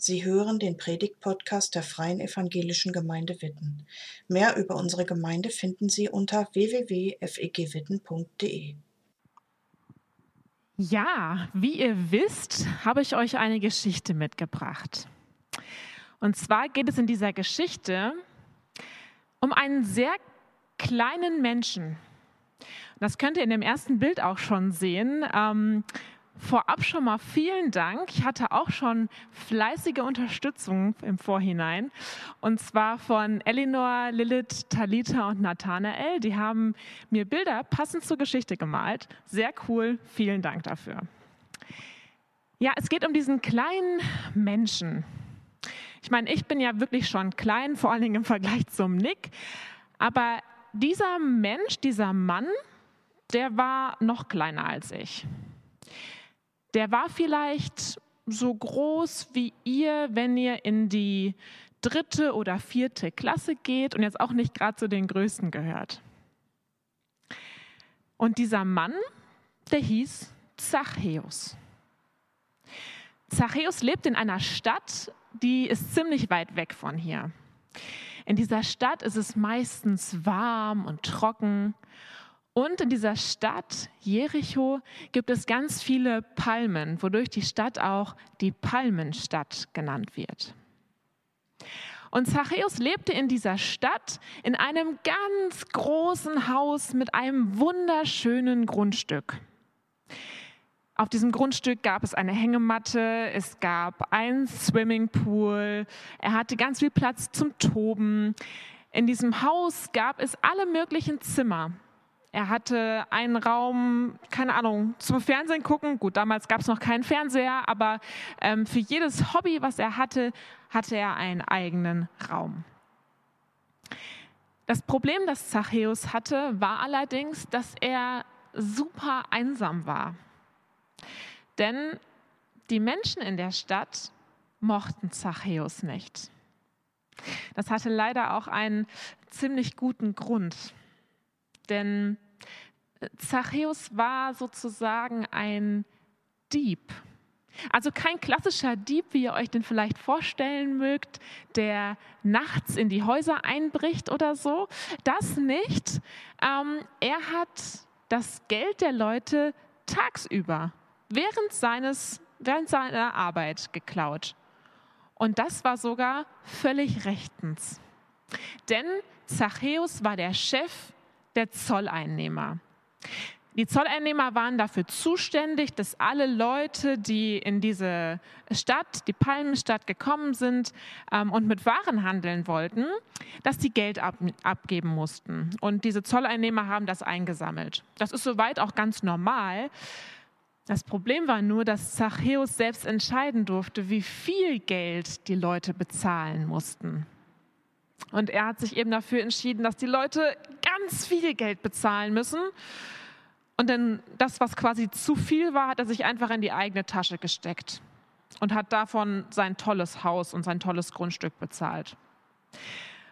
Sie hören den Predigt-Podcast der Freien Evangelischen Gemeinde Witten. Mehr über unsere Gemeinde finden Sie unter www.fegwitten.de. Ja, wie ihr wisst, habe ich euch eine Geschichte mitgebracht. Und zwar geht es in dieser Geschichte um einen sehr kleinen Menschen. Das könnt ihr in dem ersten Bild auch schon sehen. Ähm, Vorab schon mal vielen Dank. Ich hatte auch schon fleißige Unterstützung im Vorhinein. Und zwar von Elinor, Lilith, Talita und Nathanael. Die haben mir Bilder passend zur Geschichte gemalt. Sehr cool. Vielen Dank dafür. Ja, es geht um diesen kleinen Menschen. Ich meine, ich bin ja wirklich schon klein, vor allen Dingen im Vergleich zum Nick. Aber dieser Mensch, dieser Mann, der war noch kleiner als ich. Der war vielleicht so groß wie ihr, wenn ihr in die dritte oder vierte Klasse geht und jetzt auch nicht gerade zu den Größten gehört. Und dieser Mann, der hieß Zachäus. Zachäus lebt in einer Stadt, die ist ziemlich weit weg von hier. In dieser Stadt ist es meistens warm und trocken und in dieser Stadt Jericho gibt es ganz viele Palmen, wodurch die Stadt auch die Palmenstadt genannt wird. Und Zachäus lebte in dieser Stadt in einem ganz großen Haus mit einem wunderschönen Grundstück. Auf diesem Grundstück gab es eine Hängematte, es gab einen Swimmingpool, er hatte ganz viel Platz zum Toben. In diesem Haus gab es alle möglichen Zimmer. Er hatte einen Raum, keine Ahnung, zum Fernsehen gucken. Gut, damals gab es noch keinen Fernseher, aber ähm, für jedes Hobby, was er hatte, hatte er einen eigenen Raum. Das Problem, das Zachäus hatte, war allerdings, dass er super einsam war. Denn die Menschen in der Stadt mochten Zachäus nicht. Das hatte leider auch einen ziemlich guten Grund. Denn äh, Zachäus war sozusagen ein Dieb. Also kein klassischer Dieb, wie ihr euch den vielleicht vorstellen mögt, der nachts in die Häuser einbricht oder so. Das nicht. Ähm, er hat das Geld der Leute tagsüber, während, seines, während seiner Arbeit geklaut. Und das war sogar völlig rechtens. Denn Zachäus war der Chef der Zolleinnehmer. Die Zolleinnehmer waren dafür zuständig, dass alle Leute, die in diese Stadt, die Palmenstadt gekommen sind ähm, und mit Waren handeln wollten, dass die Geld ab, abgeben mussten. Und diese Zolleinnehmer haben das eingesammelt. Das ist soweit auch ganz normal. Das Problem war nur, dass Zachäus selbst entscheiden durfte, wie viel Geld die Leute bezahlen mussten. Und er hat sich eben dafür entschieden, dass die Leute ganz viel Geld bezahlen müssen. Und dann das, was quasi zu viel war, hat er sich einfach in die eigene Tasche gesteckt und hat davon sein tolles Haus und sein tolles Grundstück bezahlt.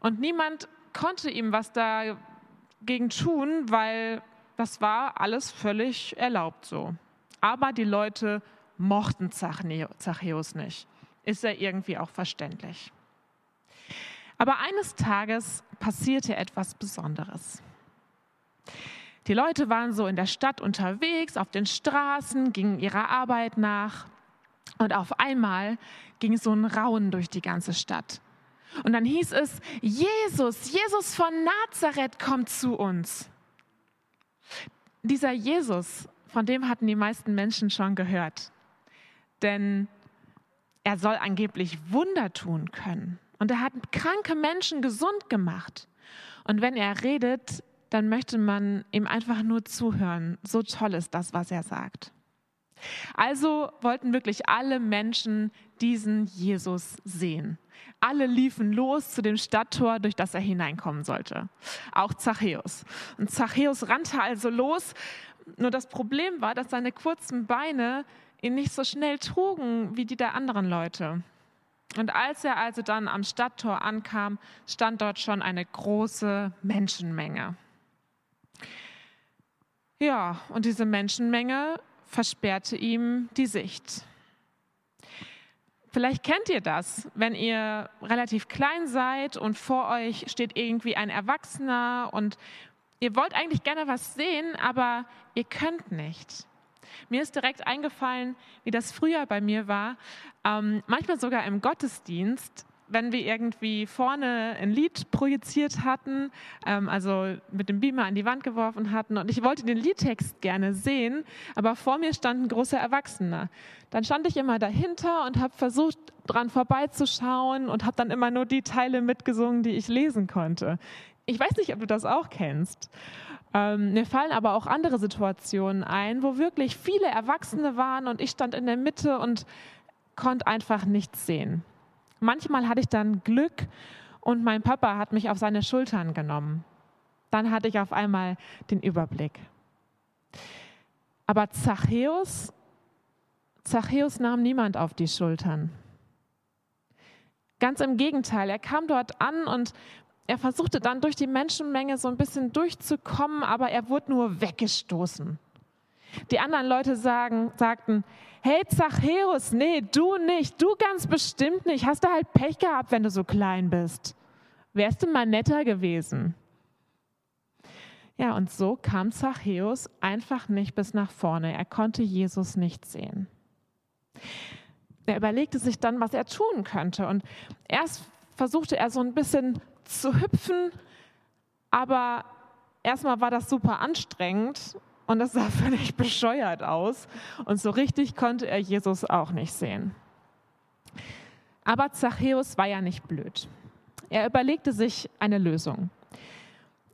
Und niemand konnte ihm was dagegen tun, weil das war alles völlig erlaubt so. Aber die Leute mochten Zachäus nicht. Ist ja irgendwie auch verständlich. Aber eines Tages passierte etwas Besonderes. Die Leute waren so in der Stadt unterwegs, auf den Straßen, gingen ihrer Arbeit nach. Und auf einmal ging so ein Rauen durch die ganze Stadt. Und dann hieß es, Jesus, Jesus von Nazareth kommt zu uns. Dieser Jesus, von dem hatten die meisten Menschen schon gehört. Denn er soll angeblich Wunder tun können. Und er hat kranke Menschen gesund gemacht. Und wenn er redet, dann möchte man ihm einfach nur zuhören. So toll ist das, was er sagt. Also wollten wirklich alle Menschen diesen Jesus sehen. Alle liefen los zu dem Stadttor, durch das er hineinkommen sollte. Auch Zachäus. Und Zachäus rannte also los. Nur das Problem war, dass seine kurzen Beine ihn nicht so schnell trugen wie die der anderen Leute. Und als er also dann am Stadttor ankam, stand dort schon eine große Menschenmenge. Ja, und diese Menschenmenge versperrte ihm die Sicht. Vielleicht kennt ihr das, wenn ihr relativ klein seid und vor euch steht irgendwie ein Erwachsener und ihr wollt eigentlich gerne was sehen, aber ihr könnt nicht. Mir ist direkt eingefallen, wie das früher bei mir war, ähm, manchmal sogar im Gottesdienst wenn wir irgendwie vorne ein Lied projiziert hatten, ähm, also mit dem Beamer an die Wand geworfen hatten und ich wollte den Liedtext gerne sehen, aber vor mir stand ein großer Erwachsener. Dann stand ich immer dahinter und habe versucht, dran vorbeizuschauen und habe dann immer nur die Teile mitgesungen, die ich lesen konnte. Ich weiß nicht, ob du das auch kennst. Ähm, mir fallen aber auch andere Situationen ein, wo wirklich viele Erwachsene waren und ich stand in der Mitte und konnte einfach nichts sehen. Manchmal hatte ich dann Glück und mein Papa hat mich auf seine Schultern genommen. Dann hatte ich auf einmal den Überblick. Aber Zachäus, Zachäus nahm niemand auf die Schultern. Ganz im Gegenteil, er kam dort an und er versuchte dann durch die Menschenmenge so ein bisschen durchzukommen, aber er wurde nur weggestoßen. Die anderen Leute sagen, sagten, hey Zachäus, nee, du nicht, du ganz bestimmt nicht. Hast du halt Pech gehabt, wenn du so klein bist. Wärst du mal netter gewesen. Ja, und so kam Zachäus einfach nicht bis nach vorne. Er konnte Jesus nicht sehen. Er überlegte sich dann, was er tun könnte. Und erst versuchte er so ein bisschen zu hüpfen, aber erstmal war das super anstrengend und das sah völlig bescheuert aus. Und so richtig konnte er Jesus auch nicht sehen. Aber Zachäus war ja nicht blöd. Er überlegte sich eine Lösung.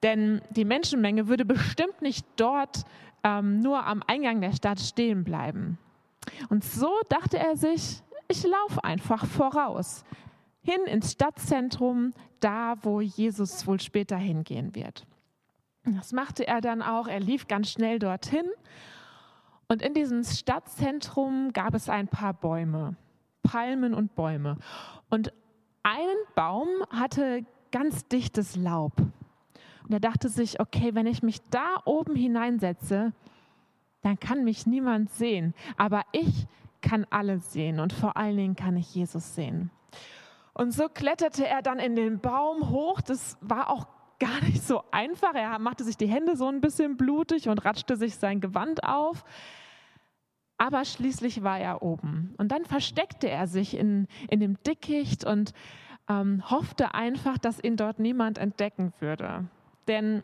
Denn die Menschenmenge würde bestimmt nicht dort ähm, nur am Eingang der Stadt stehen bleiben. Und so dachte er sich, ich laufe einfach voraus, hin ins Stadtzentrum, da wo Jesus wohl später hingehen wird. Das machte er dann auch. Er lief ganz schnell dorthin. Und in diesem Stadtzentrum gab es ein paar Bäume, Palmen und Bäume. Und ein Baum hatte ganz dichtes Laub. Und er dachte sich, okay, wenn ich mich da oben hineinsetze, dann kann mich niemand sehen. Aber ich kann alle sehen und vor allen Dingen kann ich Jesus sehen. Und so kletterte er dann in den Baum hoch. Das war auch gar nicht so einfach. Er machte sich die Hände so ein bisschen blutig und ratschte sich sein Gewand auf. Aber schließlich war er oben. Und dann versteckte er sich in, in dem Dickicht und ähm, hoffte einfach, dass ihn dort niemand entdecken würde. Denn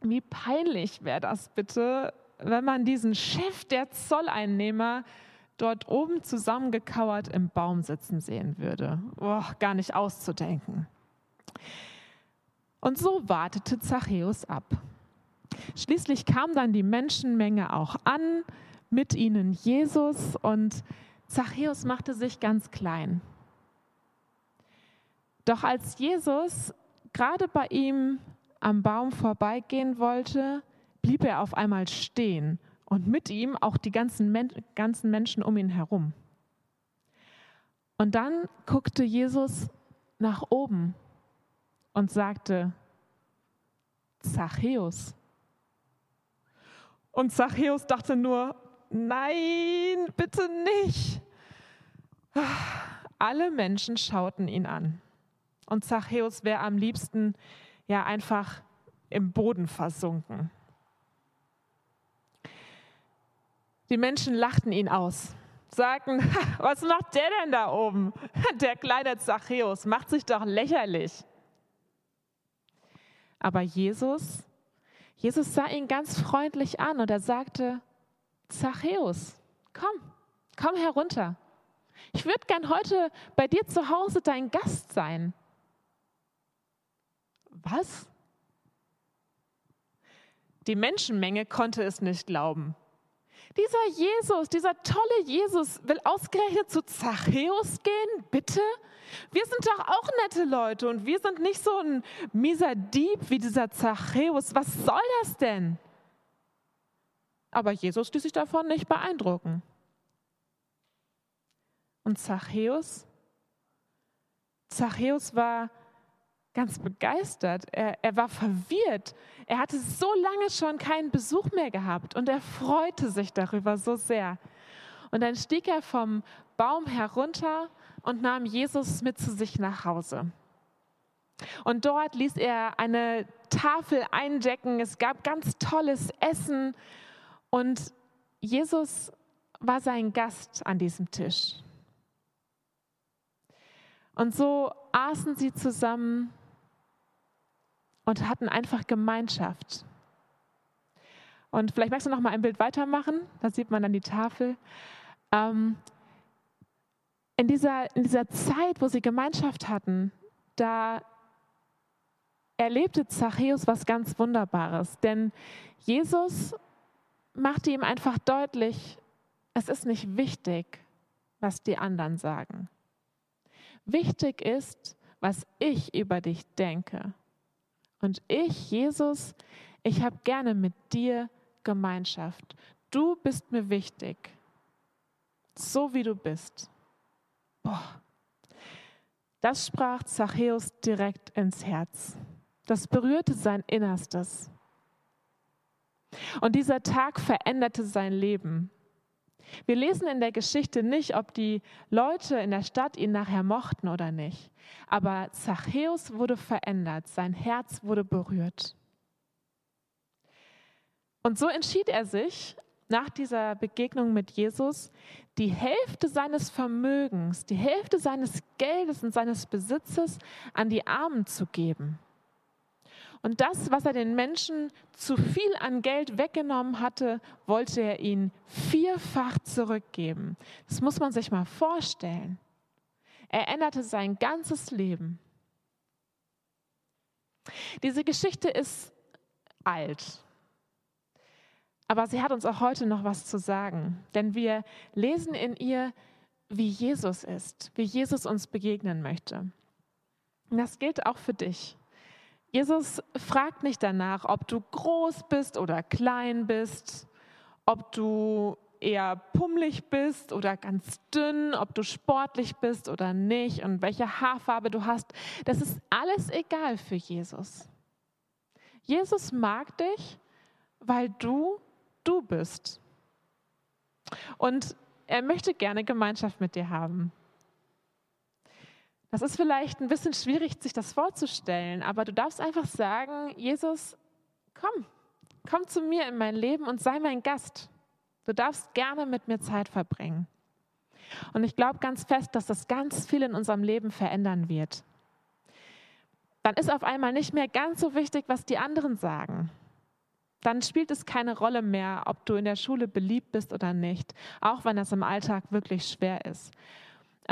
wie peinlich wäre das bitte, wenn man diesen Chef der Zolleinnehmer dort oben zusammengekauert im Baum sitzen sehen würde. Oh, gar nicht auszudenken. Und so wartete Zachäus ab. Schließlich kam dann die Menschenmenge auch an, mit ihnen Jesus und Zachäus machte sich ganz klein. Doch als Jesus gerade bei ihm am Baum vorbeigehen wollte, blieb er auf einmal stehen und mit ihm auch die ganzen, Men ganzen Menschen um ihn herum. Und dann guckte Jesus nach oben und sagte, Zachäus. Und Zachäus dachte nur, nein, bitte nicht. Alle Menschen schauten ihn an. Und Zachäus wäre am liebsten ja einfach im Boden versunken. Die Menschen lachten ihn aus, sagten, was macht der denn da oben? Der kleine Zachäus macht sich doch lächerlich. Aber Jesus, Jesus sah ihn ganz freundlich an und er sagte, Zachäus, komm, komm herunter. Ich würde gern heute bei dir zu Hause dein Gast sein. Was? Die Menschenmenge konnte es nicht glauben. Dieser Jesus, dieser tolle Jesus will ausgerechnet zu Zachäus gehen, bitte? Wir sind doch auch nette Leute und wir sind nicht so ein mieser Dieb wie dieser Zachäus. Was soll das denn? Aber Jesus ließ sich davon nicht beeindrucken. Und Zachäus? Zachäus war ganz begeistert. Er, er war verwirrt. Er hatte so lange schon keinen Besuch mehr gehabt und er freute sich darüber so sehr. Und dann stieg er vom Baum herunter und nahm Jesus mit zu sich nach Hause. Und dort ließ er eine Tafel eindecken. Es gab ganz tolles Essen und Jesus war sein Gast an diesem Tisch. Und so aßen sie zusammen und hatten einfach Gemeinschaft. Und vielleicht magst du noch mal ein Bild weitermachen, da sieht man dann die Tafel. Ähm, in, dieser, in dieser Zeit, wo sie Gemeinschaft hatten, da erlebte Zachäus was ganz Wunderbares. Denn Jesus machte ihm einfach deutlich, es ist nicht wichtig, was die anderen sagen. Wichtig ist, was ich über dich denke. Und ich, Jesus, ich habe gerne mit dir Gemeinschaft. Du bist mir wichtig, so wie du bist. Boah. Das sprach Zachäus direkt ins Herz. Das berührte sein Innerstes. Und dieser Tag veränderte sein Leben. Wir lesen in der Geschichte nicht, ob die Leute in der Stadt ihn nachher mochten oder nicht. Aber Zachäus wurde verändert, sein Herz wurde berührt. Und so entschied er sich, nach dieser Begegnung mit Jesus, die Hälfte seines Vermögens, die Hälfte seines Geldes und seines Besitzes an die Armen zu geben. Und das, was er den Menschen zu viel an Geld weggenommen hatte, wollte er ihnen vierfach zurückgeben. Das muss man sich mal vorstellen. Er änderte sein ganzes Leben. Diese Geschichte ist alt, aber sie hat uns auch heute noch was zu sagen, denn wir lesen in ihr, wie Jesus ist, wie Jesus uns begegnen möchte. Und das gilt auch für dich. Jesus fragt nicht danach, ob du groß bist oder klein bist, ob du eher pummelig bist oder ganz dünn, ob du sportlich bist oder nicht und welche Haarfarbe du hast. Das ist alles egal für Jesus. Jesus mag dich, weil du du bist. Und er möchte gerne Gemeinschaft mit dir haben. Das ist vielleicht ein bisschen schwierig, sich das vorzustellen, aber du darfst einfach sagen, Jesus, komm, komm zu mir in mein Leben und sei mein Gast. Du darfst gerne mit mir Zeit verbringen. Und ich glaube ganz fest, dass das ganz viel in unserem Leben verändern wird. Dann ist auf einmal nicht mehr ganz so wichtig, was die anderen sagen. Dann spielt es keine Rolle mehr, ob du in der Schule beliebt bist oder nicht, auch wenn das im Alltag wirklich schwer ist.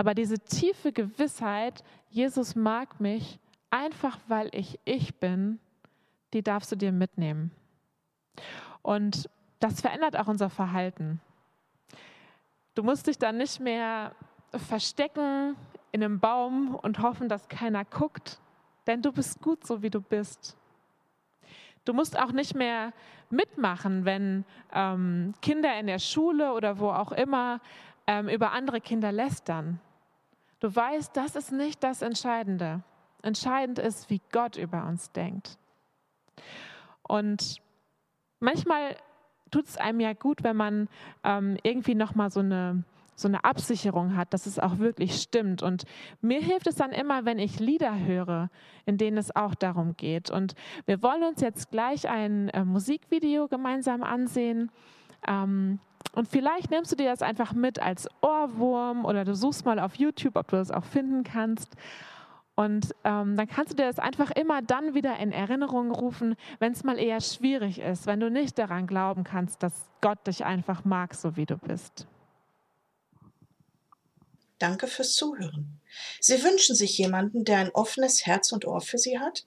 Aber diese tiefe Gewissheit, Jesus mag mich, einfach weil ich ich bin, die darfst du dir mitnehmen. Und das verändert auch unser Verhalten. Du musst dich dann nicht mehr verstecken in einem Baum und hoffen, dass keiner guckt, denn du bist gut so, wie du bist. Du musst auch nicht mehr mitmachen, wenn ähm, Kinder in der Schule oder wo auch immer ähm, über andere Kinder lästern. Du weißt, das ist nicht das Entscheidende. Entscheidend ist, wie Gott über uns denkt. Und manchmal tut es einem ja gut, wenn man ähm, irgendwie nochmal so eine, so eine Absicherung hat, dass es auch wirklich stimmt. Und mir hilft es dann immer, wenn ich Lieder höre, in denen es auch darum geht. Und wir wollen uns jetzt gleich ein äh, Musikvideo gemeinsam ansehen. Ähm, und vielleicht nimmst du dir das einfach mit als Ohrwurm oder du suchst mal auf YouTube, ob du das auch finden kannst. Und ähm, dann kannst du dir das einfach immer dann wieder in Erinnerung rufen, wenn es mal eher schwierig ist, wenn du nicht daran glauben kannst, dass Gott dich einfach mag, so wie du bist. Danke fürs Zuhören. Sie wünschen sich jemanden, der ein offenes Herz und Ohr für Sie hat?